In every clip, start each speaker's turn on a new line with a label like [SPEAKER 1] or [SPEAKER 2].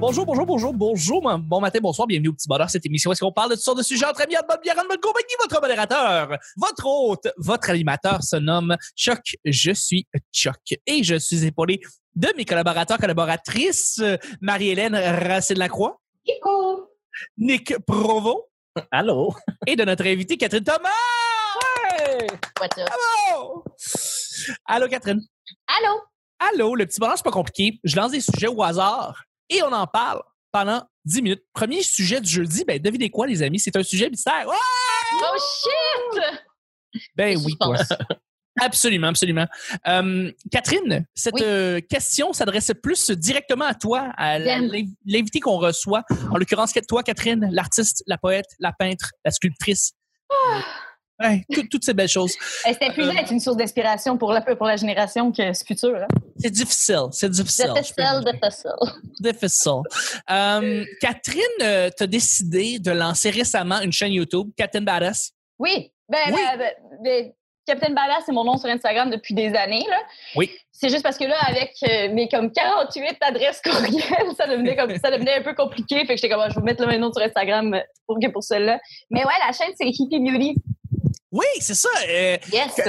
[SPEAKER 1] bonjour, bonjour, bonjour, bonjour, bon matin, bonsoir, bienvenue au Petit Bonheur, cette émission. Est-ce qu'on parle de toutes sortes de sujets entre amis, de bonne bière, de bonne compagnie? Votre modérateur, votre hôte, votre animateur se nomme Choc. Je suis Choc. Et je suis épaulé de mes collaborateurs, collaboratrices, Marie-Hélène Racine-Lacroix. Nick Provo.
[SPEAKER 2] Allô?
[SPEAKER 1] Et de notre invité, Catherine Thomas.
[SPEAKER 3] Ouais.
[SPEAKER 1] Allô. Allô, Catherine?
[SPEAKER 3] Allô?
[SPEAKER 1] Allô, le petit bonheur, c'est pas compliqué. Je lance des sujets au hasard et on en parle pendant 10 minutes. Premier sujet du jeudi, ben devinez quoi, les amis? C'est un sujet mystère.
[SPEAKER 3] Oh shit!
[SPEAKER 1] Ben oui, quoi. Absolument, absolument. Euh, Catherine, cette euh, question s'adresse plus directement à toi, à l'invité qu'on reçoit. En l'occurrence, toi, Catherine, l'artiste, la poète, la peintre, la sculptrice.
[SPEAKER 3] Ah!
[SPEAKER 1] Toutes ces belles choses.
[SPEAKER 3] C'était plus être une source d'inspiration pour la, pour la génération que ce futur. Hein?
[SPEAKER 1] C'est difficile. C'est difficile.
[SPEAKER 3] Difficile, difficile.
[SPEAKER 1] Difficile. Euh, Catherine, euh, tu as décidé de lancer récemment une chaîne YouTube, Captain Badass?
[SPEAKER 3] Oui. Ben, oui. Ben, ben, Captain Badass, c'est mon nom sur Instagram depuis des années. Là.
[SPEAKER 1] Oui.
[SPEAKER 3] C'est juste parce que là, avec euh, mes comme 48 adresses courriel, ça devenait comme ça devenait un peu compliqué. Fait que j'étais comme, ah, je vais mettre le même nom sur Instagram pour que pour cela. Mais ouais, la chaîne, c'est Hippie Beauty.
[SPEAKER 1] Oui, c'est ça. Euh,
[SPEAKER 3] yes.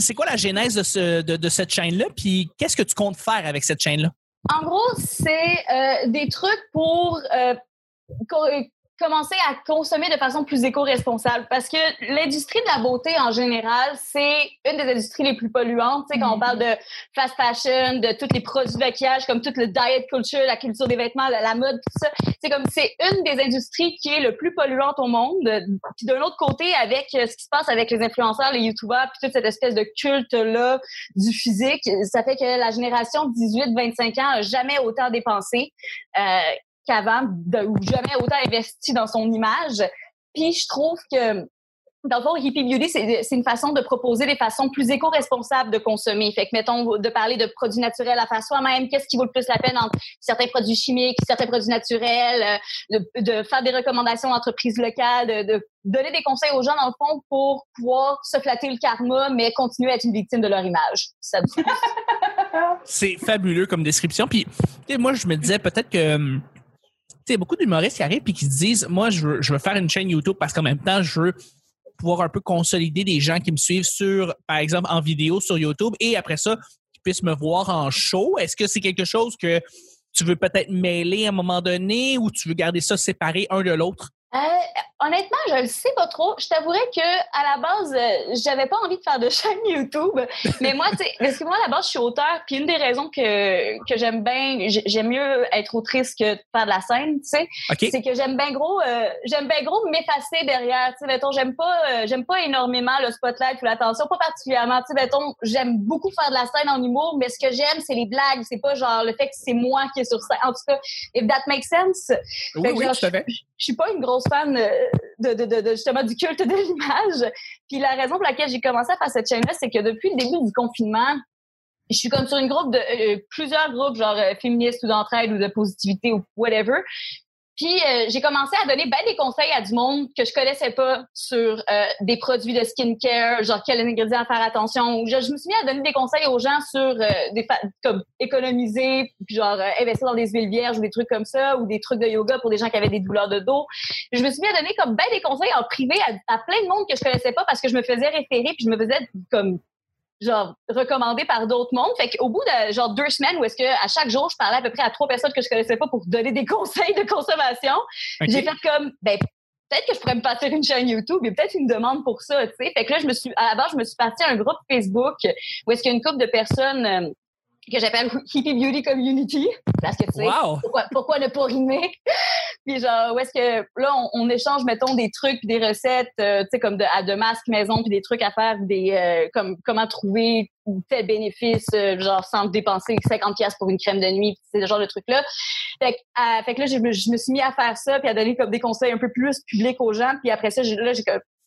[SPEAKER 1] C'est quoi la genèse de, ce, de, cette chaîne-là? Puis qu'est-ce que tu comptes faire avec cette chaîne-là?
[SPEAKER 3] En gros, c'est euh, des trucs pour euh, commencer à consommer de façon plus éco-responsable parce que l'industrie de la beauté en général, c'est une des industries les plus polluantes. Tu sais, quand on parle de fast fashion, de tous les produits de maquillage, comme tout le diet culture, la culture des vêtements, la, mode, tout ça, c'est comme c'est une des industries qui est le plus polluante au monde. Puis d'un autre côté, avec euh, ce qui se passe avec les influenceurs, les youtubeurs, puis toute cette espèce de culte là du physique, ça fait que la génération 18-25 ans a jamais autant dépensé. Euh, qu'avant, ou jamais autant investi dans son image. Puis je trouve que dans le fond, Hippie Beauty, c'est une façon de proposer des façons plus éco-responsables de consommer. Fait que, mettons, de parler de produits naturels à faire soi-même, qu'est-ce qui vaut le plus la peine entre certains produits chimiques, certains produits naturels, euh, de, faire des recommandations d'entreprises locales, de, donner des conseils aux gens, dans le fond, pour pouvoir se flatter le karma, mais continuer à être une victime de leur image.
[SPEAKER 1] c'est fabuleux comme description. Puis, moi, je me disais peut-être que hum, sais, beaucoup d'humoristes qui arrivent et qui se disent, moi, je veux, je veux faire une chaîne YouTube parce qu'en même temps, je veux pouvoir un peu consolider des gens qui me suivent sur, par exemple, en vidéo sur YouTube et après ça, qui puissent me voir en show. Est-ce que c'est quelque chose que tu veux peut-être mêler à un moment donné ou tu veux garder ça séparé un de l'autre?
[SPEAKER 3] Euh, honnêtement, je le sais pas trop. Je t'avouerais que à la base, euh, j'avais pas envie de faire de chaîne YouTube. Mais moi, tu sais, parce que moi, à la base, je suis auteur. Puis une des raisons que, que j'aime bien, j'aime mieux être autrice que de faire de la scène, tu sais. C'est que j'aime bien gros, euh, j'aime bien gros m'effacer derrière. Tu sais, mettons, j'aime pas, j'aime pas énormément le spotlight ou l'attention, pas particulièrement. Tu sais, mettons, j'aime beaucoup faire de la scène en humour, mais ce que j'aime, c'est les blagues. C'est pas genre le fait que c'est moi qui est sur scène. En tout cas, if that makes sense.
[SPEAKER 1] Oui, oui, à fait.
[SPEAKER 3] Je suis pas une grosse fan euh, justement du culte de l'image. Puis la raison pour laquelle j'ai commencé à faire cette chaîne-là, c'est que depuis le début du confinement, je suis comme sur une groupe de euh, plusieurs groupes genre euh, féministes ou d'entraide ou de positivité ou whatever. Puis euh, j'ai commencé à donner ben des conseils à du monde que je connaissais pas sur euh, des produits de skincare, genre quels ingrédients à faire attention. Ou je, me suis mis à donner des conseils aux gens sur euh, des comme économiser, puis genre investir dans des huiles vierges ou des trucs comme ça, ou des trucs de yoga pour des gens qui avaient des douleurs de dos. Je me suis mis à donner comme ben des conseils en privé à, à plein de monde que je connaissais pas parce que je me faisais référer puis je me faisais comme genre recommandé par d'autres mondes. Fait qu'au bout de genre deux semaines où est-ce que à chaque jour je parlais à peu près à trois personnes que je connaissais pas pour donner des conseils de consommation, j'ai fait comme ben peut-être que je pourrais me passer une chaîne YouTube, il y a peut-être une demande pour ça, tu sais. Fait que là je me suis à la base je me suis partie à un groupe Facebook où est-ce qu'il y a une couple de personnes euh, que j'appelle Hippie Beauty Community. Parce que, tu sais, pourquoi, pourquoi, ne pas rimer? Puis genre, où est-ce que, là, on, échange, mettons, des trucs des recettes, euh, tu sais, comme de, à de masques maison, puis des trucs à faire, des, euh, comme, comment trouver tel bénéfice, euh, genre, sans dépenser 50 pièces pour une crème de nuit, c'est ce genre de trucs-là. Fait, que, fait que là, je, je, me suis mis à faire ça, puis à donner comme des conseils un peu plus publics aux gens, puis après ça, là, j'ai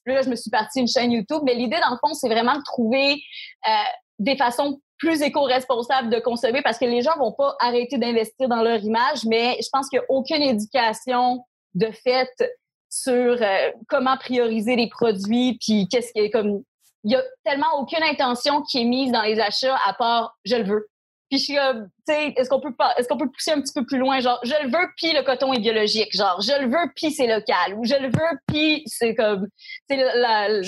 [SPEAKER 3] Là, je me suis partie une chaîne YouTube. Mais l'idée, dans le fond, c'est vraiment de trouver des façons plus éco-responsable de consommer parce que les gens vont pas arrêter d'investir dans leur image, mais je pense qu'il n'y a aucune éducation de fait sur euh, comment prioriser les produits, puis qu'est-ce qui est comme... Il y a tellement aucune intention qui est mise dans les achats à part « je le veux ». Puis je suis comme, tu sais, est-ce qu'on peut pas, est-ce qu'on peut pousser un petit peu plus loin, genre, je le veux, puis le coton est biologique, genre, je le veux, puis c'est local, ou je le veux, puis c'est comme, sais,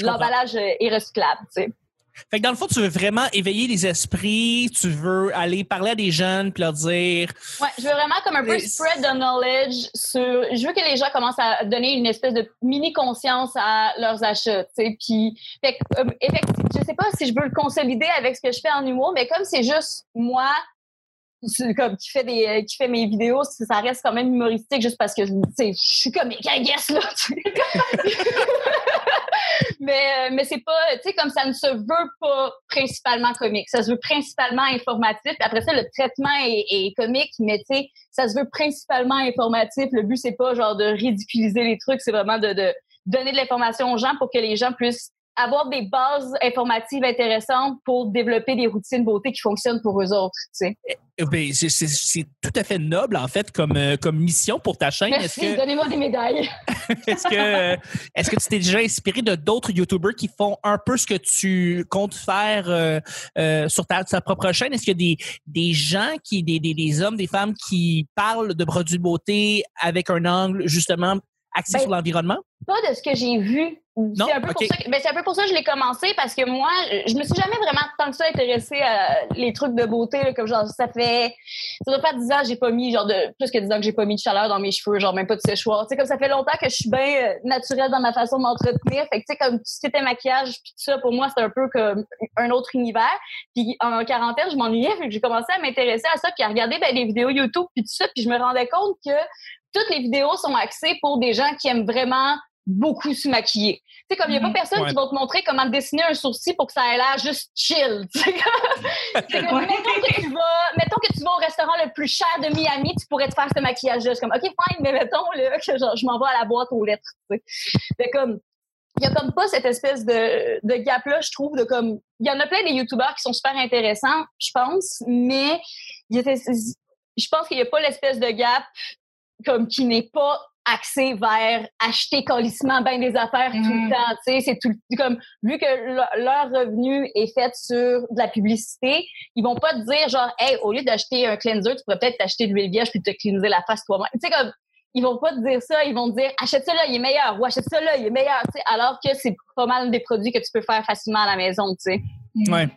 [SPEAKER 3] l'emballage est recyclable, tu sais.
[SPEAKER 1] Fait que dans le fond, tu veux vraiment éveiller les esprits, tu veux aller parler à des jeunes puis leur dire.
[SPEAKER 3] Ouais, je veux vraiment comme un peu spread the knowledge sur. Je veux que les gens commencent à donner une espèce de mini conscience à leurs achats, tu sais. Puis, fait que, euh, effectivement, je sais pas si je veux le consolider avec ce que je fais en humour, mais comme c'est juste moi comme qui fait des euh, qui fait mes vidéos ça reste quand même humoristique juste parce que je suis comme I guess là mais euh, mais c'est pas tu sais comme ça ne se veut pas principalement comique. Ça se veut principalement informatif après ça le traitement est, comique mais tu sais ça se veut principalement informatif. Le but c'est pas genre de ridiculiser les trucs c'est vraiment de, de donner de l'information aux gens pour que les gens puissent avoir des bases informatives intéressantes pour développer des routines beauté qui fonctionnent pour eux autres. Tu sais.
[SPEAKER 1] Eh ben, c'est tout à fait noble, en fait, comme, euh, comme mission pour ta chaîne.
[SPEAKER 3] Merci, donnez-moi des médailles.
[SPEAKER 1] est-ce que, est que tu t'es déjà inspiré de d'autres YouTubers qui font un peu ce que tu comptes faire euh, euh, sur ta, propre chaîne? Est-ce qu'il y a des, des gens, qui, des, des, des hommes, des femmes qui parlent de produits de beauté avec un angle, justement, axé ben, sur l'environnement?
[SPEAKER 3] Pas de ce que j'ai vu c'est un, peu pour ça que, ben, c'est un peu pour ça que je l'ai commencé parce que moi, je me suis jamais vraiment tant que ça intéressée à les trucs de beauté. comme genre, ça fait, ça doit faire 10 ans que j'ai pas mis, genre de, plus que 10 ans que j'ai pas mis de chaleur dans mes cheveux, genre même pas de séchoir. Tu sais, comme ça fait longtemps que je suis bien euh, naturelle dans ma façon de m'entretenir. Fait que, tu sais, comme tout ce qui était maquillage puis tout ça, pour moi, c'est un peu comme un autre univers. Puis en quarantaine, je m'ennuyais, fait que j'ai commencé à m'intéresser à ça puis à regarder ben, des vidéos YouTube puis tout ça. Puis je me rendais compte que toutes les vidéos sont axées pour des gens qui aiment vraiment beaucoup se maquiller. Tu sais, comme il n'y a pas mhm. personne qui va te montrer comment dessiner un sourcil pour que ça ait l'air juste chill. mettons, que tu vas, mettons que tu vas au restaurant le plus cher de Miami, tu pourrais te faire ce maquillage-là. comme, OK, fine, mais mettons là, que genre, je m'en vais à la boîte aux lettres. Mais comme, il y a comme pas cette espèce de, de gap-là, je trouve, de comme, il y en a plein des youtubeurs qui sont super intéressants, je pense, mais je pense qu'il n'y a pas l'espèce de gap comme qui n'est pas axé vers acheter colissement bien des affaires tout le mm. temps. Tu sais, c'est tout comme vu que leur revenu est fait sur de la publicité, ils vont pas te dire genre, hey, au lieu d'acheter un cleanser, tu pourrais peut-être t'acheter de l'huile vierge puis te cleanser la face toi-même. Tu sais comme ils vont pas te dire ça, ils vont te dire achète ça là, il est meilleur ou achète ça là, il est meilleur. Tu sais, alors que c'est pas mal des produits que tu peux faire facilement à la maison. Tu sais.
[SPEAKER 1] Ouais.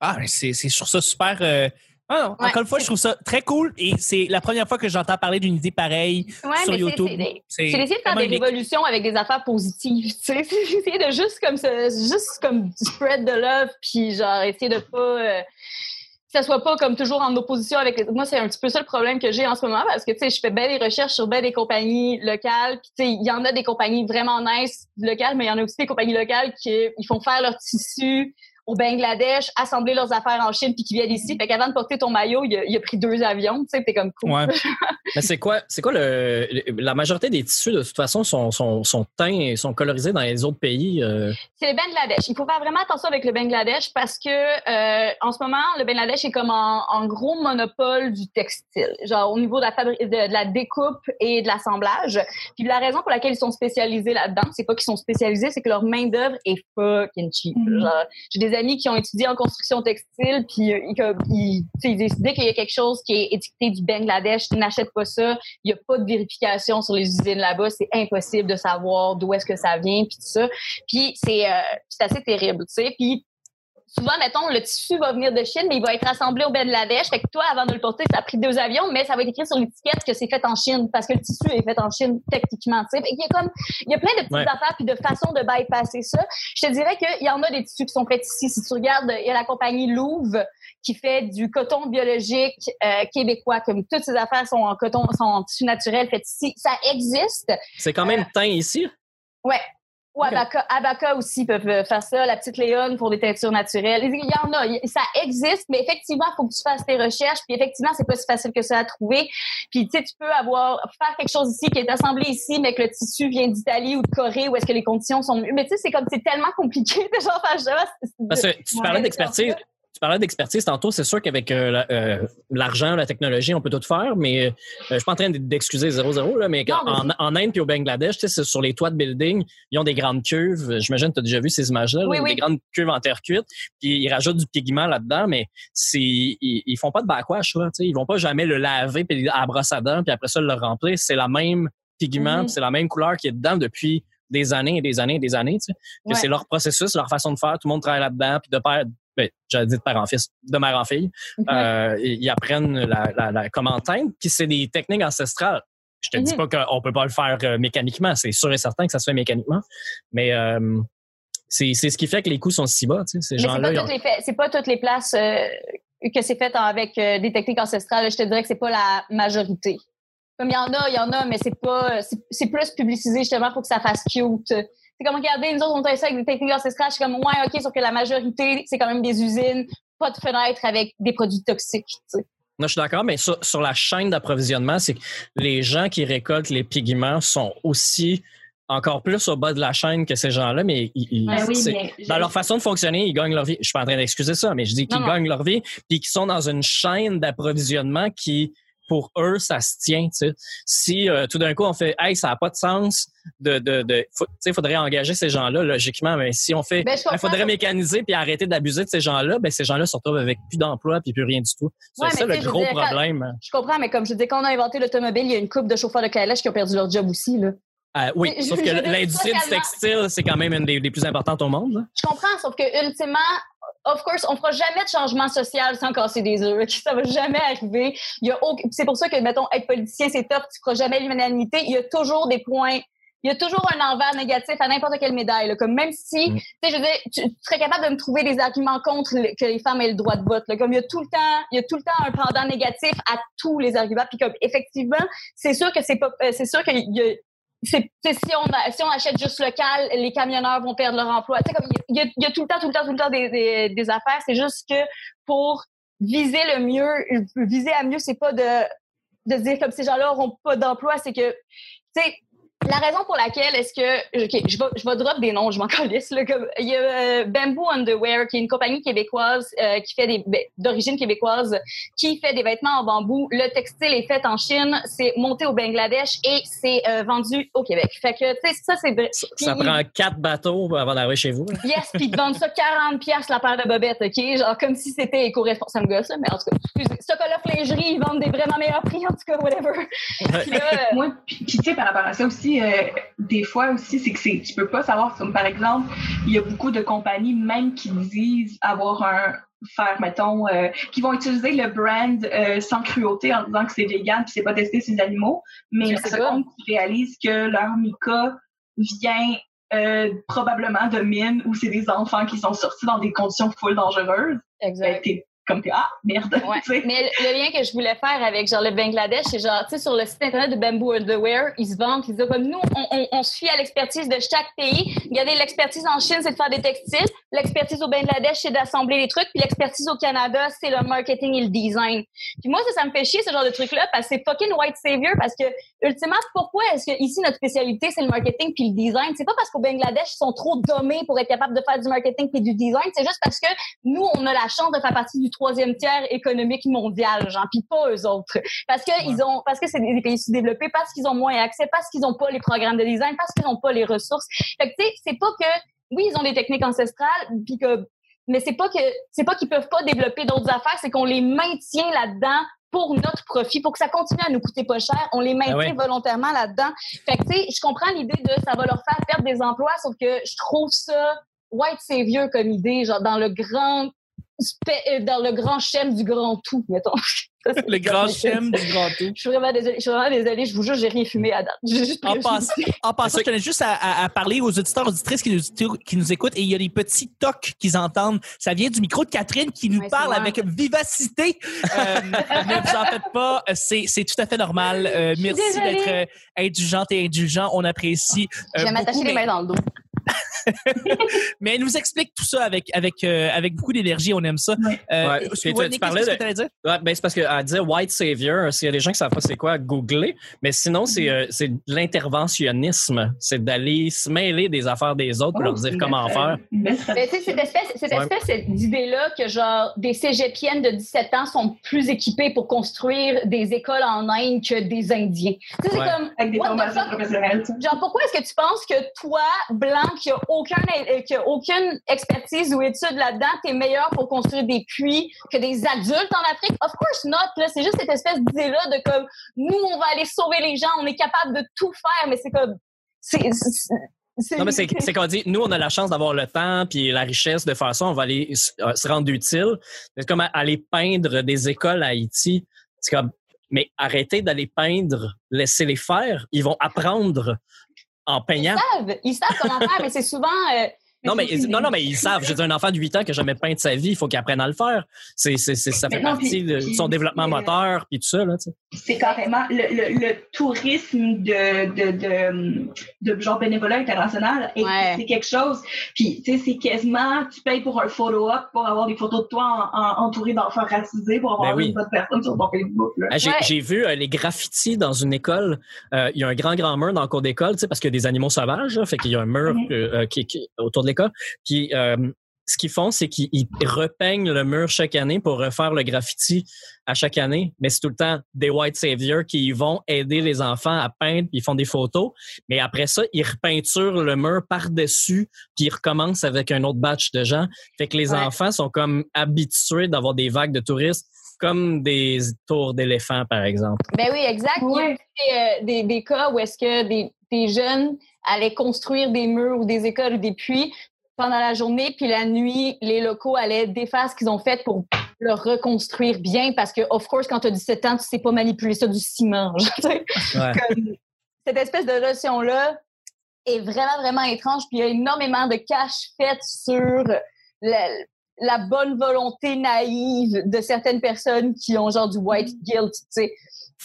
[SPEAKER 1] Ah, c'est c'est sur ça super. Euh, ah encore une fois, je trouve ça très cool et c'est la première fois que j'entends parler d'une idée pareille sur YouTube.
[SPEAKER 3] C'est d'essayer de faire des révolutions avec des affaires positives. C'est essayer de juste comme ça, juste comme spread the love puis genre essayer de pas euh, que ça soit pas comme toujours en opposition avec moi c'est un petit peu ça le problème que j'ai en ce moment parce que tu sais je fais bien des recherches sur bien des compagnies locales puis tu sais il y en a des compagnies vraiment nice locales mais il y en a aussi des compagnies locales qui ils font faire leur tissu au Bangladesh, assembler leurs affaires en Chine puis qui viennent ici. Fait qu'avant de porter ton maillot, il a, pris deux avions. Tu sais, t'es comme cool. Ouais.
[SPEAKER 2] Mais c'est quoi, c'est quoi le, la majorité des tissus de toute façon sont, sont, sont teints, sont colorisés dans les autres pays. Euh?
[SPEAKER 3] C'est le Bangladesh. Il faut faire vraiment attention avec le Bangladesh parce que euh, en ce moment, le Bangladesh est comme en, gros monopole du textile, genre au niveau de la, de, la découpe et de l'assemblage. Puis la raison pour laquelle ils sont spécialisés là-dedans, c'est pas qu'ils sont spécialisés, c'est que leur main d'œuvre est fucking cheap. Mm-hmm. Genre, j'ai des amis qui ont étudié en construction textile, puis euh, ils, ils, décidaient qu'il y a quelque chose qui est étiqueté du Bangladesh, tu n'achètes pas ça, il n'y a pas de vérification sur les usines là-bas, c'est impossible de savoir d'où est-ce que ça vient, puis tout ça. Puis c'est euh, assez terrible, tu sais. Puis souvent, mettons, le tissu va venir de Chine, mais il va être assemblé au Bangladesh. Fait que toi, avant de le porter, ça a pris deux avions, mais ça va être écrit sur l'étiquette que c'est fait en Chine parce que le tissu est fait en Chine techniquement. Il y a comme, il y a plein de petites affaires puis de façons de bypasser ça. Je te dirais qu'il y en a des tissus qui sont faits ici. Si tu regardes, il y a la compagnie Louvre qui fait du coton biologique euh, québécois. Comme toutes ces affaires sont en coton, sont en tissu naturel fait ici. Ça existe.
[SPEAKER 2] C'est quand même euh, teint ici?
[SPEAKER 3] Ouais, ou Abaca, aussi peuvent euh, faire ça, la petite Léone pour des teintures naturelles. Il y en a, ça existe, mais effectivement, il faut que tu fasses tes recherches. Puis effectivement, c'est pas si facile que ça à trouver. Puis tu sais, tu peux avoir faire quelque chose ici qui est assemblé ici, mais que le tissu vient d'Italie ou de Corée, où est-ce que les conditions sont mieux. Mais tu sais, c'est comme c'est tellement compliqué de genre faire
[SPEAKER 2] Parce que tu parlais d'expertise parlais d'expertise tantôt. C'est sûr qu'avec euh, euh, l'argent, la technologie, on peut tout faire, mais euh, je suis pas en train d'excuser 0-0, là, mais
[SPEAKER 3] Non,
[SPEAKER 2] en, Inde puis au Bangladesh, tu sais, c'est sur les toits de building, ils ont des grandes cuves. J'imagine que tu as déjà vu ces images-là, là,
[SPEAKER 3] Oui, oui.
[SPEAKER 2] des grandes cuves en terre cuite. Puis ils rajoutent du pigment là-dedans, mais ils, ils font pas de backwash. Là, tu sais. ils vont pas jamais le laver puis à la brosse à dents, puis après ça le remplir. C'est la même pigment,
[SPEAKER 3] Mhm.
[SPEAKER 2] puis c'est la même couleur qui est dedans depuis des années et des années et des années. tu sais.
[SPEAKER 3] Ouais.
[SPEAKER 2] C'est leur processus, leur façon de faire. Tout le monde travaille là-dedans, puis de ben, j'allais dire de en fils, de mère en fille. Euh, ils apprennent la, la, la, puis c'est des techniques ancestrales. Je te dis
[SPEAKER 3] Mhm.
[SPEAKER 2] pas qu'on peut pas le faire euh, mécaniquement, c'est sûr et certain que ça se fait mécaniquement, mais euh, c'est ce qui fait que les coûts sont si bas. Tu sais, ces
[SPEAKER 3] c'est
[SPEAKER 2] gens-là,
[SPEAKER 3] pas, toutes les fa- c'est pas toutes les places que c'est fait avec des techniques ancestrales. Je te dirais que c'est pas la majorité. Comme il y en a, il y en a, mais c'est pas, c'est plus publicisé justement pour que ça fasse cute. C'est comme regardez, nous autres on ça avec des techniques ancestrales. Je suis comme ouais, ok, sauf que la majorité c'est quand même des usines, pas de fenêtres avec des produits toxiques. tu sais.
[SPEAKER 2] Non, je suis d'accord, mais sur, sur la chaîne d'approvisionnement, c'est que les gens qui récoltent les pigments sont aussi encore plus au bas de la chaîne que ces gens-là, mais ils- ils-
[SPEAKER 4] Ben oui,
[SPEAKER 2] c'est-
[SPEAKER 4] mais
[SPEAKER 2] dans leur façon de fonctionner, ils gagnent leur vie. Je suis pas en train d'excuser ça, mais je dis qu'ils gagnent leur vie, puis qu'ils sont dans une chaîne d'approvisionnement qui, pour eux, ça se tient. Si euh, tout d'un coup on fait, hey, ça n'a pas de sens, de, de, sais, faudrait engager ces gens-là logiquement, mais si on fait,
[SPEAKER 3] Ben,
[SPEAKER 2] il
[SPEAKER 3] comprends.
[SPEAKER 2] faudrait mécaniser puis arrêter d'abuser de ces gens-là, ben ces gens-là se retrouvent avec plus d'emploi puis plus rien du tout. C'est
[SPEAKER 3] Ouais,
[SPEAKER 2] ça le
[SPEAKER 3] je
[SPEAKER 2] gros
[SPEAKER 3] quand-
[SPEAKER 2] problème.
[SPEAKER 3] Je comprends, mais comme je dis, quand on a inventé l'automobile, il y a une couple de chauffeurs de calèche qui ont perdu leur job aussi. Là.
[SPEAKER 2] Euh, oui, sauf que l'industrie du textile, c'est quand même une des, des plus importantes au monde. là.
[SPEAKER 3] Je comprends, sauf que ultimement, of course, on fera jamais de changement social sans casser des œufs. Ça va jamais arriver. Il y a aucun- C'est pour ça que, mettons, être politicien, c'est top. Tu feras jamais l'unanimité. Il y a toujours des points. Il y a toujours un envers négatif à n'importe quelle médaille. là. Comme même si,
[SPEAKER 2] Mm.
[SPEAKER 3] tu sais, je veux dire, tu, tu serais capable de me trouver des arguments contre le- que les femmes aient le droit de vote. là. Comme il y a tout le temps, il y a tout le temps un pendant négatif à tous les arguments. Puis comme effectivement, c'est sûr que c'est pas, euh, c'est sûr qu'il y a c'est si on si on achète juste local, les camionneurs vont perdre leur emploi. Tu sais, comme il y, a, y a tout le temps, tout le temps, tout le temps des, des, des affaires. C'est juste que pour viser le mieux, viser à mieux, c'est pas de de dire comme ces gens-là auront pas d'emploi, c'est que tu sais. La raison pour laquelle est-ce que ok, je vais je vais drop des noms, je m'en calisse là, comme il y a euh, Bamboo Underwear qui est une compagnie québécoise euh, qui fait des ben, d'origine québécoise qui fait des vêtements en bambou. Le textile est fait en Chine, c'est monté au Bangladesh et c'est euh, vendu au Québec. Fait que, tu sais, ça, c'est vrai.
[SPEAKER 2] Ça, prend quatre bateaux avant d'arriver chez vous.
[SPEAKER 3] Yes, puis ils vendent ça 40 pièces la paire de bobettes, OK? Genre comme si c'était éco-responsable, gosse, là, mais en tout cas, excusez. Chocolat lingerie, ils vendent des vraiment meilleurs prix, en tout cas, whatever. Puis là, euh,
[SPEAKER 4] Moi, puis puis, tu sais, par rapport à ça aussi, euh, des fois aussi, c'est que c'est, tu peux pas savoir, comme par exemple, il y a beaucoup de compagnies, même qui disent avoir un faire, mettons, euh, qui vont utiliser le brand euh, sans cruauté en disant que c'est vegan puis c'est pas testé sur les animaux, mais
[SPEAKER 3] Je
[SPEAKER 4] la
[SPEAKER 3] sais
[SPEAKER 4] seconde qui réalisent que leur mica vient euh, probablement de mines où c'est des enfants qui sont sortis dans des conditions full dangereuses, ben,
[SPEAKER 3] exact.
[SPEAKER 4] t'es comme t'es, ah, merde,
[SPEAKER 3] Ouais. Mais le lien que je voulais faire avec genre le Bangladesh, c'est genre, tu sais, sur le site internet de Bamboo Underwear, ils se vendent, ils disent comme nous, on, on, on se fie à l'expertise de chaque pays. Regardez, l'expertise en Chine, c'est de faire des textiles. L'expertise au Bangladesh, c'est d'assembler les trucs. Puis l'expertise au Canada, c'est le marketing et le design. Puis moi, ça, ça me fait chier, ce genre de truc-là, parce que c'est fucking white savior, parce que, ultimement, pourquoi est-ce que ici, notre spécialité, c'est le marketing puis le design? C'est pas parce qu'au Bangladesh, ils sont trop dommés pour être capables de faire du marketing puis du design. C'est juste parce que nous, on a la chance de faire partie du troisième tiers économique mondial, genre, puis pas eux autres. Parce que ils ont, parce que c'est des pays sous-développés, parce qu'ils ont moins accès, parce qu'ils ont pas les programmes de design, parce qu'ils ont pas les ressources. Fait que, tu sais, c'est pas que, oui, ils ont des techniques ancestrales, puis que, mais c'est pas que, c'est pas qu'ils peuvent pas développer d'autres affaires, c'est qu'on les maintient là-dedans pour notre profit, pour que ça continue à nous coûter pas cher, on les maintient
[SPEAKER 2] ouais.
[SPEAKER 3] volontairement là-dedans. Fait que, tu sais, je comprends l'idée de ça va leur faire perdre des emplois, sauf que je trouve ça white savior comme idée, genre dans le grand dans le grand schème du grand tout, mettons. Ça,
[SPEAKER 1] Le grand schème du grand tout.
[SPEAKER 3] Je suis vraiment désolée, je suis vraiment désolée, je vous jure, j'ai rien fumé à date. Juste
[SPEAKER 1] En
[SPEAKER 3] pris-
[SPEAKER 1] passant, en passant, je tenais juste à, à- à parler aux auditeurs auditrices qui nous, qui nous écoutent et il y a des petits tocs qu'ils entendent. Ça vient du micro de Catherine qui nous
[SPEAKER 3] Ouais,
[SPEAKER 1] parle avec vivacité. Euh, ne vous en faites pas, c'est tout à fait normal. Euh, merci d'être euh, indulgente et indulgent. On apprécie. euh,
[SPEAKER 3] Je vais m'attacher les mains dans le dos.
[SPEAKER 1] Mais elle nous explique tout ça avec avec euh, avec beaucoup d'énergie. On aime ça.
[SPEAKER 4] Ouais.
[SPEAKER 1] Euh,
[SPEAKER 2] Ouais. tu- parlais de-
[SPEAKER 1] que dire?
[SPEAKER 2] Ouais, ben c'est parce qu'elle disait White Savior. S'il y a des gens qui savent pas c'est quoi, googler. Mais sinon, c'est
[SPEAKER 1] Mm-hmm.
[SPEAKER 2] euh, l'interventionnisme. C'est d'aller se mêler des affaires des autres pour leur dire
[SPEAKER 4] Oh,
[SPEAKER 2] comment
[SPEAKER 4] une-
[SPEAKER 2] faire.
[SPEAKER 3] Mais tu sais,
[SPEAKER 4] stratégie.
[SPEAKER 3] cette espèce, cette
[SPEAKER 2] Ouais.
[SPEAKER 3] espèce d'idée-là que genre des cégepiennes de 17 ans sont plus équipées pour construire des écoles en Inde que des Indiens. Tu sais, c'est
[SPEAKER 2] Ouais.
[SPEAKER 3] comme
[SPEAKER 4] Avec des formations professionnelles.
[SPEAKER 3] Genre, pourquoi est-ce que tu penses que toi, blanc, qui a aucun, euh, qui a aucune expertise ou étude là-dedans, t'es meilleur pour construire des puits que des adultes en Afrique? Of course not, là. C'est juste cette espèce d'idée-là de comme, nous, on va aller sauver les gens, on est capable de tout faire, mais c'est comme, c'est,
[SPEAKER 2] Non, mais c'est qu'on dit, nous, on a la chance d'avoir le temps puis la richesse de faire ça. On va aller euh, se rendre utile. C'est comme aller peindre des écoles à Haïti. C'est comme, mais arrêtez d'aller peindre, laissez-les faire. Ils vont apprendre en.
[SPEAKER 3] Ils savent, ils savent comment faire, mais c'est souvent, euh,
[SPEAKER 2] Non, mais, non, non, mais ils savent. J'ai un enfant de 8 ans qui n'a jamais peint de sa vie. Il faut qu'il apprenne à le faire. C'est, c'est, c'est- ça fait
[SPEAKER 4] non,
[SPEAKER 2] partie
[SPEAKER 4] puis-
[SPEAKER 2] de
[SPEAKER 4] puis-
[SPEAKER 2] son développement
[SPEAKER 4] puis, euh,
[SPEAKER 2] moteur puis tout ça. Là, tu sais.
[SPEAKER 4] c'est carrément le, le, le tourisme de, de, de, de genre bénévolat international et
[SPEAKER 3] Ouais.
[SPEAKER 4] c'est quelque chose puis tu sais c'est quasiment tu payes pour un photo op pour avoir des photos de toi en, en- entouré d'enfants racisés pour avoir
[SPEAKER 2] Ben oui.
[SPEAKER 4] une bonne personne sur ton Facebook là.
[SPEAKER 2] Ah, J'ai,
[SPEAKER 3] Ouais.
[SPEAKER 2] vu euh, les graffitis dans une école. Euh, Il y a un grand, grand mur dans le cours d'école, tu sais, parce qu'il y a des animaux sauvages. là, fait qu'il y a un mur euh, qui, qui- autour de l'école. Puis euh, ce qu'ils font, c'est qu'ils ils repeignent le mur chaque année pour refaire le graffiti à chaque année. Mais c'est tout le temps des white saviors qui vont aider les enfants à peindre, puis ils font des photos. Mais après ça, ils repeinturent le mur par-dessus, puis ils recommencent avec un autre batch de gens. Fait que les
[SPEAKER 3] Ouais.
[SPEAKER 2] enfants sont comme habitués d'avoir des vagues de touristes comme des tours d'éléphants, par exemple.
[SPEAKER 3] Ben oui, exact. Il y a des, euh, des, des cas où est-ce que des, des jeunes allaient construire des murs ou des écoles ou des puits pendant la journée, puis la nuit, les locaux allaient défaire ce qu'ils ont fait pour le reconstruire bien parce que, of course, quand tu as 17 ans, tu sais pas manipuler ça du ciment.
[SPEAKER 2] Ouais.
[SPEAKER 3] Comme, cette espèce de notion-là est vraiment, vraiment étrange. Puis il y a énormément de cash faites sur la, la bonne volonté naïve de certaines personnes qui ont genre du white guilt, tu sais.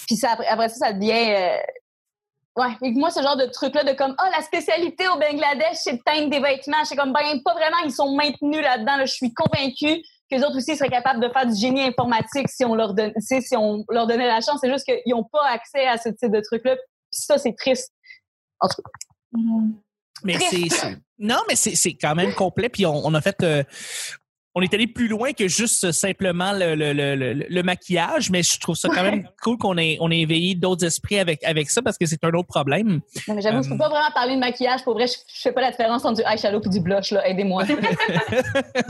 [SPEAKER 3] Puis ça, après ça, ça devient... euh, Ouais, et que moi, ce genre de truc-là de comme, ah, la spécialité au Bangladesh, c'est de teindre des vêtements. Je suis comme, ben, pas vraiment, ils sont maintenus là-dedans. là. Je suis convaincue que les autres aussi seraient capables de faire du génie informatique si on leur, sais, si on leur donnait la chance. C'est juste qu'ils n'ont pas accès à ce type de truc-là. Puis ça, c'est triste. En tout cas,
[SPEAKER 4] Mhm.
[SPEAKER 1] Mais c'est c'est- non, mais c'est c'est quand même complet. Puis on, on a fait, euh, on est allé plus loin que juste simplement le, le, le, le, le maquillage. Mais je trouve ça quand même cool qu'on ait on ait éveillé d'autres esprits avec avec ça parce que c'est un autre problème.
[SPEAKER 3] Non, mais j'avoue, je
[SPEAKER 1] Euh,
[SPEAKER 3] peux pas vraiment parler de maquillage. Pour vrai, je, je fais pas la différence entre du eyeshadow et du blush, là. Aidez-moi.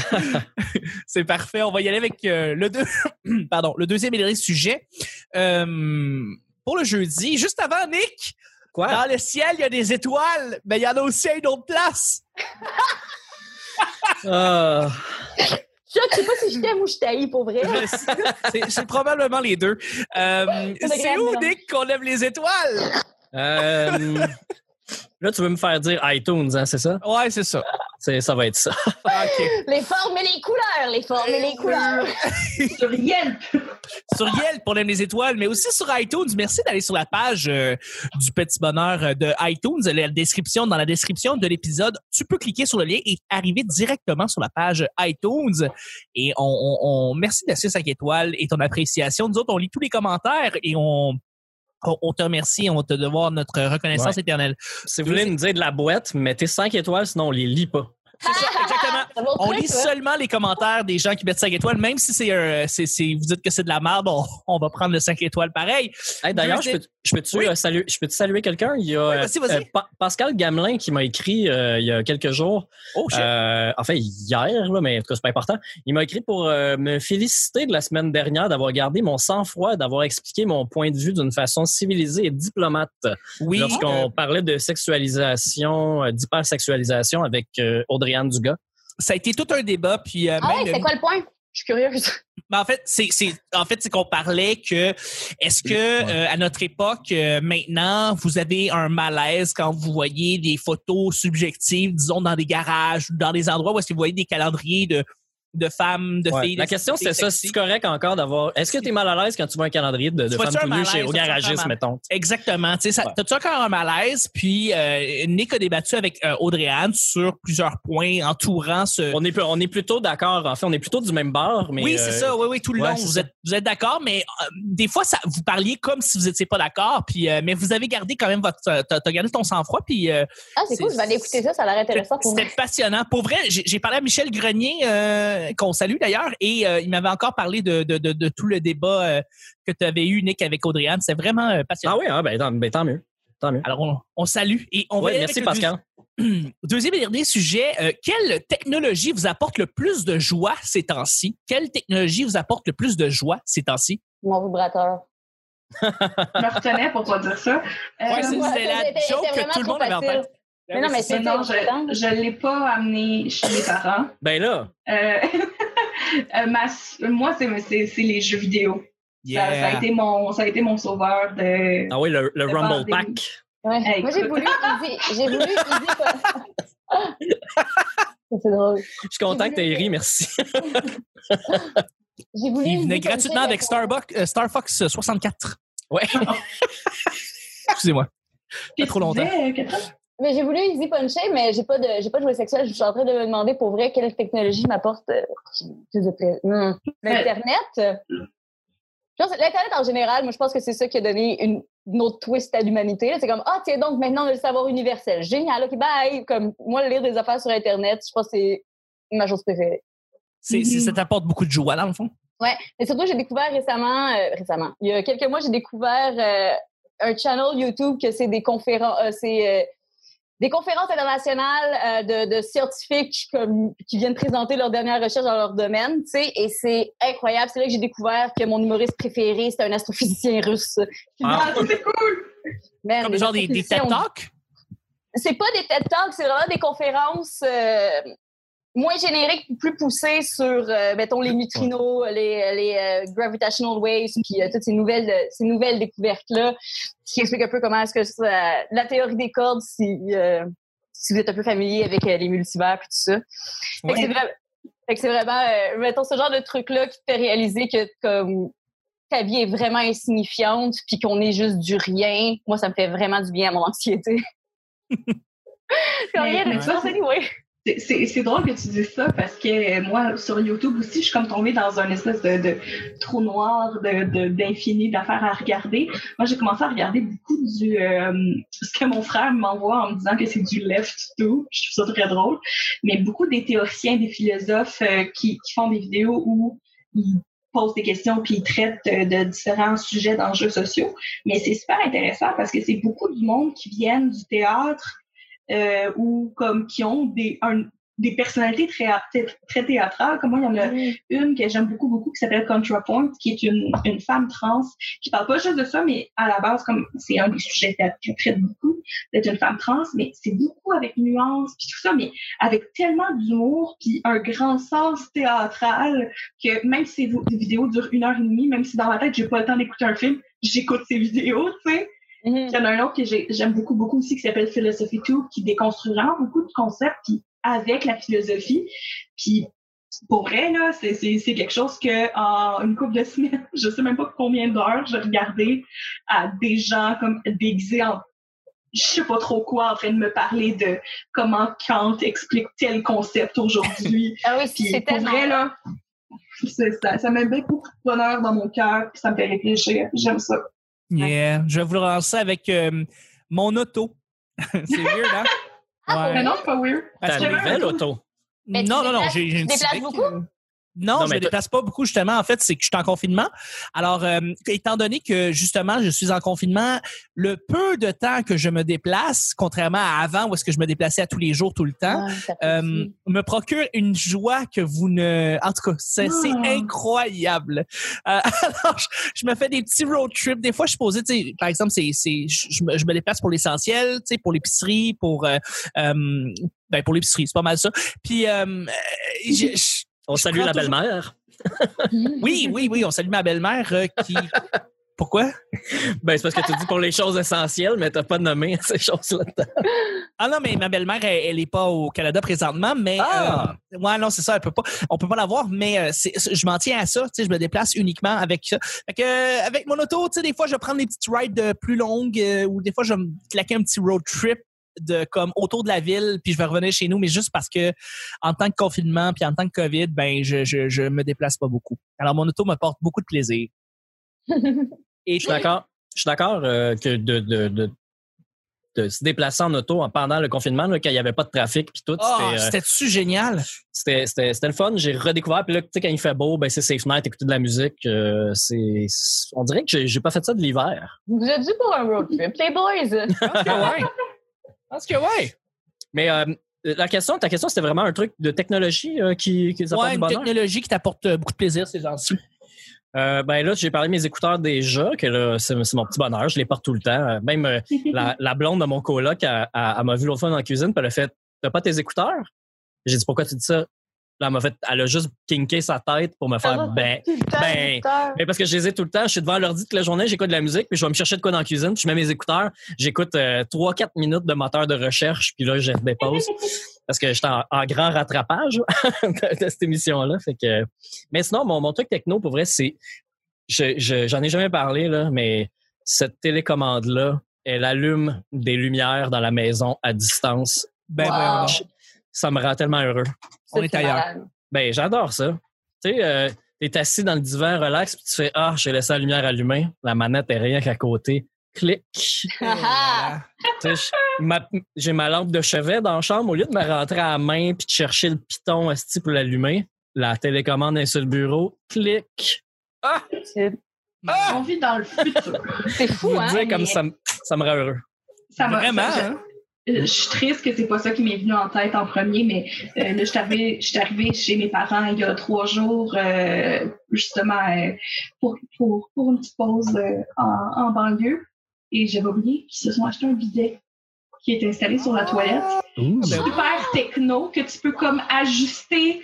[SPEAKER 1] c'est parfait. On va y aller avec euh, le deux, pardon, le deuxième et dernier sujet Euh, pour le jeudi. Juste avant, Nick,
[SPEAKER 2] Quoi?
[SPEAKER 1] dans le ciel, il y a des étoiles, mais il y en a aussi à une autre place.
[SPEAKER 2] Ah.
[SPEAKER 3] Chuck, je sais pas si je t'aime ou je t'haïs, pour vrai.
[SPEAKER 1] c'est c'est probablement les deux. Euh,
[SPEAKER 3] C'est
[SPEAKER 1] où? Nick, qu'on lève les étoiles?
[SPEAKER 2] Euh, là, tu veux me faire dire iTunes, hein, c'est ça?
[SPEAKER 1] Ouais, c'est ça.
[SPEAKER 2] C'est, ça va être ça.
[SPEAKER 1] OK.
[SPEAKER 3] Les formes et les couleurs, les formes et les couleurs.
[SPEAKER 4] sur Yelp
[SPEAKER 1] sur Yelp, on aime les étoiles, mais aussi sur iTunes. Merci d'aller sur la page euh, du Petit Bonheur euh, de iTunes. La description, dans la description de l'épisode, tu peux cliquer sur le lien et arriver directement sur la page iTunes. Et on, on, on- merci laisser 5 étoiles et ton appréciation. Nous autres, on lit tous les commentaires et on, on, on te remercie. On va te devoir notre reconnaissance
[SPEAKER 2] Ouais.
[SPEAKER 1] éternelle.
[SPEAKER 2] Si vous voulez nous dire de la boîte, mettez 5 étoiles, sinon on les lit pas.
[SPEAKER 1] C'est ça, exactement. On lit seulement les commentaires des gens qui mettent 5 étoiles, même si c'est un, c'est, c'est- vous dites que c'est de la merde, on, on va prendre le 5 étoiles pareil.
[SPEAKER 2] Hey, D'ailleurs, je peux, je peux-tu
[SPEAKER 1] Oui.
[SPEAKER 2] euh, saluer, je peux saluer quelqu'un? Il y a
[SPEAKER 1] Oui, vas-y, vas-y.
[SPEAKER 2] euh, Pa- Pascal Gamelin qui m'a écrit euh, il y a quelques jours.
[SPEAKER 1] Oh, shit.
[SPEAKER 2] Euh, en fait, hier, là, mais en tout cas, c'est pas important. Il m'a écrit pour euh, me féliciter de la semaine dernière d'avoir gardé mon sang-froid, d'avoir expliqué mon point de vue d'une façon civilisée et diplomate
[SPEAKER 1] oui.
[SPEAKER 2] lorsqu'on
[SPEAKER 1] euh,
[SPEAKER 2] parlait de sexualisation, euh, d'hypersexualisation avec euh, Audrey-Anne Dugas.
[SPEAKER 1] Ça a été tout un débat, puis euh,
[SPEAKER 3] Ah
[SPEAKER 1] même-
[SPEAKER 3] c'est quoi le point? Je suis curieuse.
[SPEAKER 1] Ben, en fait, c'est, c'est, en fait, c'est qu'on parlait que est-ce que
[SPEAKER 2] Ouais.
[SPEAKER 1] euh, à notre époque, euh, maintenant, vous avez un malaise quand vous voyez des photos subjectives, disons dans des garages, ou dans des endroits où est-ce que vous voyez des calendriers de de femmes, de
[SPEAKER 2] Ouais.
[SPEAKER 1] filles.
[SPEAKER 2] La
[SPEAKER 1] de
[SPEAKER 2] question, c'est ça. C'est correct encore d'avoir. Est-ce que tu es mal à l'aise quand tu vois un calendrier de, de femmes tout nues chez au garagiste, mettons?
[SPEAKER 1] Exactement. Tu sais,
[SPEAKER 2] Ouais.
[SPEAKER 1] T'as-tu encore un malaise? Puis euh, Nick a débattu avec euh, Audrey Anne sur plusieurs points entourant ce.
[SPEAKER 2] On est, on est plutôt d'accord, en fait. On est plutôt du même bord, mais.
[SPEAKER 1] oui,
[SPEAKER 2] euh,
[SPEAKER 1] c'est ça. Oui, oui, tout le
[SPEAKER 2] ouais,
[SPEAKER 1] long. Vous
[SPEAKER 2] ça.
[SPEAKER 1] êtes, vous êtes d'accord, mais euh, des fois, ça, vous parliez comme si vous étiez pas d'accord. Puis, euh, mais vous avez gardé quand même votre. T'as, t'as gardé ton sang-froid. Puis, euh,
[SPEAKER 3] Ah, c'est cool, je vais aller écouter ça, ça a l'air intéressant pour.
[SPEAKER 1] C'était passionnant. Pour vrai, j'ai j'ai parlé à Michel Grenier, euh, qu'on salue d'ailleurs, et euh, il m'avait encore parlé de, de, de, de tout le débat euh, que tu avais eu, Nick, avec Audrey-Anne. C'est vraiment euh, passionnant.
[SPEAKER 2] Ah oui, ah, ben, tant, ben, tant mieux. Tant mieux.
[SPEAKER 1] Alors, on, on salue. Et on va
[SPEAKER 2] Ouais,
[SPEAKER 1] y aller
[SPEAKER 2] merci, Pascal.
[SPEAKER 1] deuxi- Deuxième et dernier sujet. euh, quelle technologie vous apporte le plus de joie ces temps-ci? Quelle technologie vous apporte le plus de joie ces temps-ci?
[SPEAKER 3] Mon vibrateur.
[SPEAKER 4] Je me retenais pour pas dire ça. Euh,
[SPEAKER 1] Ouais, c'est la joke que tout le monde avait en tête.
[SPEAKER 3] Mais non, mais c'est
[SPEAKER 4] non, je ne l'ai pas amené chez mes parents.
[SPEAKER 2] Ben là,
[SPEAKER 4] Euh, euh, ma- moi, c'est c'est- c'est les jeux vidéo. Ça, ça a été mon, ça a été mon sauveur de.
[SPEAKER 2] ah oui, le, le
[SPEAKER 4] Le
[SPEAKER 2] Rumble. Pack.
[SPEAKER 3] Ouais.
[SPEAKER 4] Hey,
[SPEAKER 3] Moi, j'ai voulu. J'ai voulu pas- c'est drôle.
[SPEAKER 2] Je suis content que tu aies ri, merci.
[SPEAKER 3] J'ai voulu.
[SPEAKER 1] Il venait gratuitement avec Starbucks, euh, Star Fox 64.
[SPEAKER 2] Ouais.
[SPEAKER 1] Excusez-moi.
[SPEAKER 4] Qu'est-ce
[SPEAKER 1] trop longtemps.
[SPEAKER 4] disais, Catherine?
[SPEAKER 3] Mais j'ai voulu Easy Puncher, mais j'ai pas de, j'ai pas de jouet sexuel. Je suis en train de me demander pour vrai quelle technologie m'apporte euh, plus de plaisir. Hmm. L'Internet? L'Internet en général, moi, je pense que c'est ça qui a donné une, une autre twist à l'humanité. là. C'est comme, ah, tiens donc, maintenant, on a le savoir universel. Génial, OK, bye. Comme, moi, lire des affaires sur Internet, je pense que c'est ma chose préférée.
[SPEAKER 1] C'est, c'est- ça t'apporte beaucoup de joie, dans le fond?
[SPEAKER 3] Ouais, mais surtout, j'ai découvert récemment, euh, récemment, il y a quelques mois, j'ai découvert euh, un channel YouTube que c'est des conférences, euh, c'est euh, des conférences internationales euh, de, de scientifiques comme, qui viennent présenter leurs dernières recherches dans leur domaine, tu sais, et c'est incroyable. C'est là que j'ai découvert que mon humoriste préféré, c'est un astrophysicien russe.
[SPEAKER 2] Ah.
[SPEAKER 4] Ah, c'est cool!
[SPEAKER 3] Man,
[SPEAKER 1] Comme genre des, des TED Talks?
[SPEAKER 3] c'est pas des TED Talks, c'est vraiment des conférences euh, moins génériques, plus poussées sur, euh, mettons, les neutrinos, les, les euh, gravitational waves, puis euh, toutes ces nouvelles, ces nouvelles découvertes-là, qui expliquent un peu comment est-ce que ça, la théorie des cordes, si, euh, si vous êtes un peu familier avec euh, les multivers puis tout ça. Fait que
[SPEAKER 1] Ouais.
[SPEAKER 3] c'est que vraiment, mettons, ce genre de truc-là qui te fait réaliser que comme ta vie est vraiment insignifiante puis qu'on est juste du rien. Moi, ça me fait vraiment du bien à mon anxiété.
[SPEAKER 4] Mais-
[SPEAKER 3] rien
[SPEAKER 4] c'est-
[SPEAKER 3] anyway.
[SPEAKER 4] C'est- drôle que tu dises ça parce que euh, moi, sur YouTube aussi, je suis comme tombée dans un espèce de, de trou noir de- de- d'infini d'affaires à regarder. Moi, j'ai commencé à regarder beaucoup du euh, ce que mon frère m'envoie en me disant que c'est du left to. Je trouve ça très drôle. Mais beaucoup des théoriciens, des philosophes euh, qui, qui font des vidéos où ils posent des questions puis ils traitent euh, de différents sujets d'enjeux sociaux. Mais c'est super intéressant parce que c'est beaucoup du monde qui viennent du théâtre euh, ou comme qui ont des, un- des personnalités très, très, théâtrales. Comme moi, il y en a une que j'aime beaucoup, beaucoup, qui s'appelle ContraPoint, qui est une, une femme trans, qui parle pas juste de ça, mais à la base, comme c'est un des sujets qu'elle traite beaucoup, d'être une femme trans, mais c'est beaucoup avec nuance, puis tout ça, mais avec tellement d'humour, puis un grand sens théâtral, que même si ces vidéos durent une heure et demie, même si dans ma tête, j'ai pas le temps d'écouter un film, j'écoute ces vidéos, tu sais.
[SPEAKER 3] Mhm.
[SPEAKER 4] Il y en a un autre que j'ai- j'aime beaucoup, beaucoup aussi qui s'appelle Philosophy 2, qui déconstruit vraiment beaucoup de concepts puis avec la philosophie. Puis pour vrai, là, c'est c'est- c'est quelque chose que en une couple de semaines, je sais même pas combien d'heures j'ai regardé à des gens comme déguisés en je sais pas trop quoi en train de me parler de comment Kant explique tel concept aujourd'hui.
[SPEAKER 3] Ah oui,
[SPEAKER 4] Puis
[SPEAKER 3] c'est
[SPEAKER 4] pour
[SPEAKER 3] tellement...
[SPEAKER 4] vrai, là, c'est ça, ça met beaucoup de bonheur dans mon cœur puis ça me fait réfléchir. J'aime ça.
[SPEAKER 1] Yeah. Je vais vous le relancer avec euh, mon auto. c'est weird, hein?
[SPEAKER 3] Ah,
[SPEAKER 4] Mais non, c'est pas weird.
[SPEAKER 1] Parce
[SPEAKER 2] Ta
[SPEAKER 1] que-
[SPEAKER 2] nouvelle auto.
[SPEAKER 3] Mais tu
[SPEAKER 1] non, non, non,
[SPEAKER 3] déplaces-
[SPEAKER 1] j'ai j'ai une
[SPEAKER 3] tu déplaces
[SPEAKER 1] Civic,
[SPEAKER 3] beaucoup?
[SPEAKER 1] euh, Non,
[SPEAKER 2] Non,
[SPEAKER 1] je
[SPEAKER 2] mais
[SPEAKER 1] me déplace pas beaucoup justement. En fait, c'est que je suis en confinement. Alors, euh, étant donné que justement je suis en confinement, le peu de temps que je me déplace, contrairement à avant où est-ce que je me déplaçais à tous les jours, tout le temps,
[SPEAKER 3] peut
[SPEAKER 1] euh, me procure une joie que vous ne... En tout cas, c'est
[SPEAKER 4] Ah.
[SPEAKER 1] incroyable. Euh, alors, je, je me fais des petits road trips. Des fois, je suis posé, tu sais, par exemple, c'est, c'est, je, je me, je me déplace pour l'essentiel, tu sais, pour l'épicerie, pour... euh, euh, ben, pour l'épicerie, c'est pas mal ça. Puis, euh, je- je-
[SPEAKER 2] On
[SPEAKER 1] Je
[SPEAKER 2] salue
[SPEAKER 1] prends
[SPEAKER 2] la
[SPEAKER 1] toujours-
[SPEAKER 2] belle-mère.
[SPEAKER 1] oui, oui, oui, on salue ma belle-mère euh, qui Pourquoi?
[SPEAKER 2] Ben, c'est parce que tu dis pour les choses essentielles, mais t'as pas nommé ces choses-là.
[SPEAKER 1] Ah non, mais ma belle-mère, elle, elle est pas au Canada présentement, mais
[SPEAKER 2] Ah!
[SPEAKER 1] euh, ouais, non, c'est ça, elle peut pas, on peut pas la voir, mais euh, je m'en tiens à ça, tu sais, je me déplace uniquement avec ça. Fait que, euh, avec mon auto, tu sais, des fois, je vais prendre des petites rides plus longues, ou des fois, je vais me claquer un petit road trip de comme autour de la ville, puis je vais revenir chez nous, mais juste parce que en tant que confinement, puis en tant que COVID, ben je, je, je me déplace pas beaucoup. Alors mon auto me porte beaucoup de plaisir. Et
[SPEAKER 2] Je suis d'accord. Je suis d'accord euh, que de, de, de, de se déplacer en auto en- pendant le confinement, là, quand il n'y avait pas de trafic puis tout,
[SPEAKER 1] oh,
[SPEAKER 2] c'était, euh,
[SPEAKER 1] c'était-tu génial?
[SPEAKER 2] c'était, c'était, c'était le fun. J'ai redécouvert. Puis là, tu sais, quand il fait beau, ben c'est safe night, écouter de la musique. euh, c'est, c'est- on dirait que j'ai, j'ai pas fait ça de l'hiver.
[SPEAKER 3] Vous êtes dû pour un road trip, les boys.
[SPEAKER 1] Je pense que ouais.
[SPEAKER 2] Mais euh, la question, ta question, c'était vraiment un truc de technologie euh, qui, qui apporte
[SPEAKER 1] Ouais,
[SPEAKER 2] du
[SPEAKER 1] une
[SPEAKER 2] bonheur?
[SPEAKER 1] technologie qui t'apporte euh, beaucoup de plaisir ces gens-ci.
[SPEAKER 2] Euh, ben là, j'ai parlé de mes écouteurs déjà, que là, c'est, mon petit bonheur. Je les porte tout le temps. Même euh, la, la blonde de mon coloc, elle, elle- elle m'a vu l'autre fois dans la cuisine, puis elle a fait T'as pas tes écouteurs? J'ai dit Pourquoi tu dis ça? Là, elle m'a fait, elle a juste kinké sa tête pour me faire ben. Ben. Mais parce que je les ai tout le temps, je suis devant l'ordi toute la journée, j'écoute de la musique, puis je vais me chercher de quoi dans la cuisine, puis je mets mes écouteurs, j'écoute euh, 3-4 minutes de moteur de recherche, puis là, je dépose. parce que j'étais en, en grand rattrapage de, de cette émission-là. Fait que... Mais sinon, mon, mon truc techno, pour vrai, c'est. je- je- J'en ai jamais parlé, là, mais cette télécommande-là, elle allume des lumières dans la maison à distance.
[SPEAKER 1] Ben,
[SPEAKER 3] Wow.
[SPEAKER 2] Je- Ça me rend tellement heureux.
[SPEAKER 1] On est ailleurs.
[SPEAKER 3] malade.
[SPEAKER 2] Ben, j'adore ça. Tu sais, euh, t'es assis dans le divan, relax, puis tu fais Ah, j'ai laissé la lumière allumée. La manette est rien qu'à côté. Clic.
[SPEAKER 3] Ah,
[SPEAKER 2] J'ai ma lampe de chevet dans la chambre. Au lieu de me rentrer à la main puis de chercher le piton esti pour l'allumer, la télécommande est sur le bureau. Clic.
[SPEAKER 3] c'est
[SPEAKER 4] On vit dans le futur.
[SPEAKER 3] c'est
[SPEAKER 2] Je
[SPEAKER 3] fou,
[SPEAKER 2] vous
[SPEAKER 3] hein?
[SPEAKER 2] dis comme ça, me- ça me rend heureux.
[SPEAKER 4] Ça
[SPEAKER 1] Vraiment,
[SPEAKER 4] ça-
[SPEAKER 1] hein?
[SPEAKER 4] Je, je suis triste que c'est pas ça qui m'est venu en tête en premier, mais euh, là, je suis arrivée, je suis arrivée chez mes parents il y a trois jours, euh, justement, euh, pour, pour, pour une petite pause euh, en, en banlieue. Et j'avais oublié qu'ils se sont achetés un bidet qui est installé sur la toilette.
[SPEAKER 1] Ben.
[SPEAKER 4] Super techno, que tu peux comme ajuster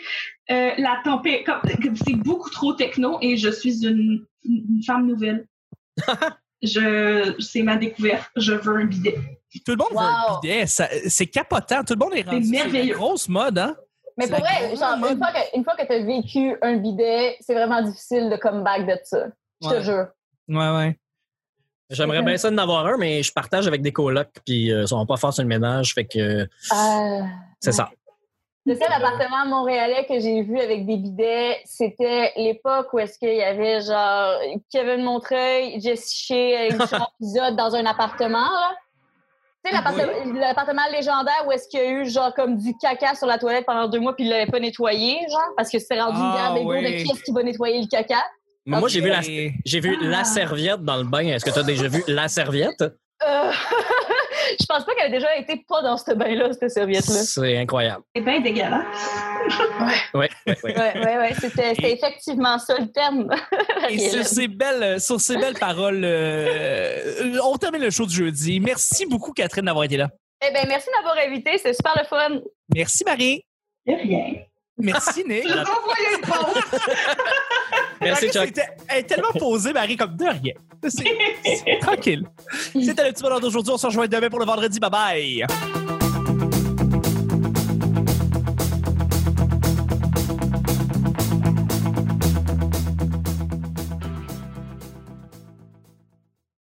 [SPEAKER 4] euh, la température. C'est beaucoup trop techno et je suis une, une femme nouvelle. je, c'est ma découverte. Je veux un bidet.
[SPEAKER 1] Tout le monde veut un bidet. Ça- C'est capotant. Tout le monde est rendu. sur
[SPEAKER 4] merveilleux.
[SPEAKER 1] grosse mode, hein?
[SPEAKER 3] Mais
[SPEAKER 1] C'est
[SPEAKER 3] pour vrai,
[SPEAKER 1] grande
[SPEAKER 3] genre,
[SPEAKER 1] mode.
[SPEAKER 3] une fois que, une fois que t'as vécu un bidet, c'est vraiment difficile de come back de ça. Je
[SPEAKER 1] Ouais.
[SPEAKER 3] te jure.
[SPEAKER 1] Ouais, ouais.
[SPEAKER 2] J'aimerais bien ça d'en avoir un, mais je partage avec des colocs, puis euh, ils sont pas forts sur le ménage, fait que euh,
[SPEAKER 3] Euh,
[SPEAKER 2] c'est ça.
[SPEAKER 3] Le seul appartement montréalais que j'ai vu avec des bidets, c'était l'époque où est-ce qu'il y avait genre Kevin Montreuil, Jessie Shea et Jean dans un appartement, là. Tu sais, l'appartement légendaire où est-ce qu'il y a eu genre comme du caca sur la toilette pendant deux mois puis il l'avait pas nettoyé, genre, parce que c'était rendu une
[SPEAKER 1] Ah,
[SPEAKER 3] guerre d'ego
[SPEAKER 1] oui.
[SPEAKER 3] de qui est-ce qui va nettoyer le caca.
[SPEAKER 2] Moi, j'ai vu la, j'ai vu
[SPEAKER 3] Ah.
[SPEAKER 2] la serviette dans le bain. Est-ce que tu as déjà vu la serviette?
[SPEAKER 3] Euh, je pense pas qu'elle a déjà été pas dans ce bain-là, cette serviette-là.
[SPEAKER 2] C'est incroyable.
[SPEAKER 4] C'est bien dégueulasse.
[SPEAKER 2] Ouais, ouais, ouais.
[SPEAKER 3] Ouais, ouais, ouais, c'était effectivement ça le terme.
[SPEAKER 1] Et sur ces belles, sur ces belles paroles, euh, on termine le show de jeudi. Merci beaucoup, Catherine, d'avoir été là.
[SPEAKER 3] Eh bien, merci de m'avoir invité, c'est super le fun.
[SPEAKER 1] Merci, Marie.
[SPEAKER 4] De rien.
[SPEAKER 1] Merci, Nick.
[SPEAKER 4] Je t'envoie une pause.
[SPEAKER 2] Merci,
[SPEAKER 1] Marie,
[SPEAKER 2] Chuck.
[SPEAKER 1] c'était- Elle est tellement posée, Marie, comme de rien. C'est c'est tranquille. C'était le petit bonheur d'aujourd'hui. On se rejoint demain pour le vendredi. Bye bye.